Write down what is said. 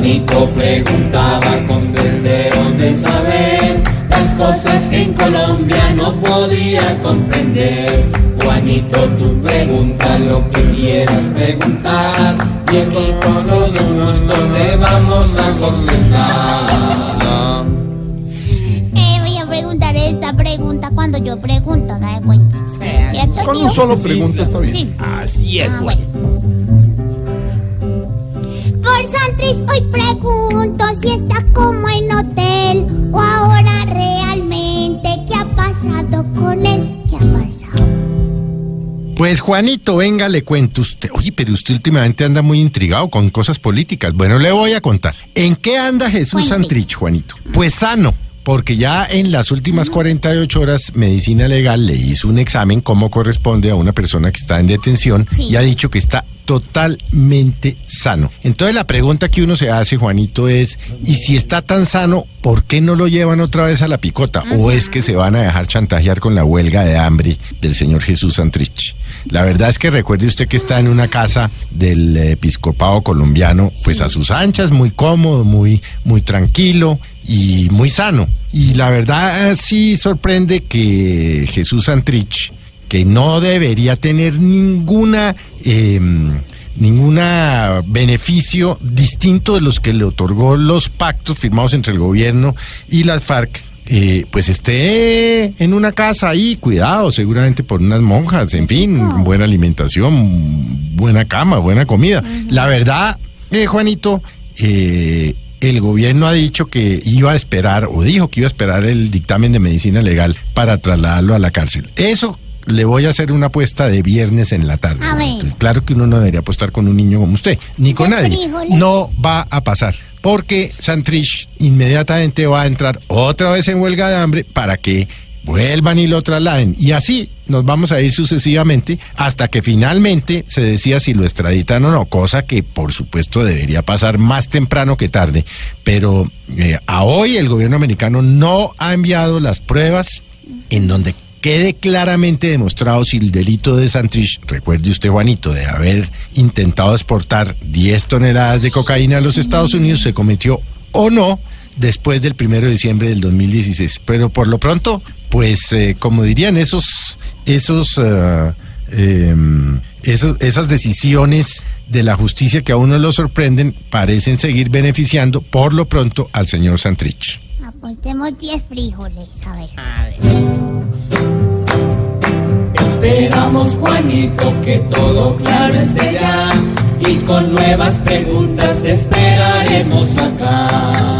Juanito preguntaba con deseos de saber las cosas que en Colombia no podía comprender. Juanito, tú pregunta lo que quieras preguntar y aquí con todo gusto te vamos a contestar. Eh, voy a preguntar esta pregunta cuando yo pregunto, ¿da de cuenta? ¿Cierto, Con tío? un solo pregunta está bien. Sí. Así Ah, bueno. Hoy pregunto si está como en hotel o ahora realmente qué ha pasado con él, qué ha pasado. Pues Juanito, venga, le cuento usted. Oye, pero usted últimamente anda muy intrigado con cosas políticas. Bueno, le voy a contar. ¿En qué anda Jesús. Santrich, Juanito? Pues sano. Porque ya en las últimas 48 horas, Medicina Legal le hizo un examen como corresponde a una persona que está en detención Sí. y ha dicho que está totalmente sano. Entonces la pregunta que uno se hace, Juanito, es, ¿y si está tan sano, por qué no lo llevan otra vez a la picota? ¿O es que se van a dejar chantajear con la huelga de hambre del señor Jesús Santrich? La verdad es que recuerde usted que está en una casa del episcopado colombiano, pues a sus anchas, muy cómodo, muy, muy tranquilo y muy sano. Y la verdad eh, sí sorprende que Jesús Santrich que no debería tener ninguna eh, ninguna beneficio distinto de los que le otorgó los pactos firmados entre el gobierno y las FARC. eh, pues esté en una casa ahí, cuidado, seguramente por unas monjas, en fin, buena alimentación, buena cama, buena comida. La verdad, eh, Juanito, eh, el gobierno ha dicho que iba a esperar, o dijo que iba a esperar el dictamen de medicina legal para trasladarlo a la cárcel. Eso le voy a hacer una apuesta de viernes en la tarde. A ver. Juanito. Claro que uno no debería apostar con un niño como usted, ni con ¿De nadie. frijoles? No va a pasar, porque Santrich inmediatamente va a entrar otra vez en huelga de hambre para que vuelvan y lo trasladen. Y así nos vamos a ir sucesivamente hasta que finalmente se decida si lo extraditan o no, cosa que por supuesto debería pasar más temprano que tarde. Pero eh, a hoy el gobierno americano no ha enviado las pruebas en donde quede claramente demostrado si el delito de Santrich, recuerde usted Juanito, de haber intentado exportar 10 toneladas de cocaína a los Estados Unidos se cometió o no después del primero de diciembre del 2016. Pero por lo pronto, pues eh, como dirían esos, esos, eh, em, esos, esas decisiones de la justicia que a uno lo sorprenden, parecen seguir beneficiando por lo pronto al señor Santrich. Apostemos 10 frijoles, a ver. Esperamos, Juanito, que todo claro esté ya y con nuevas preguntas te esperaremos acá.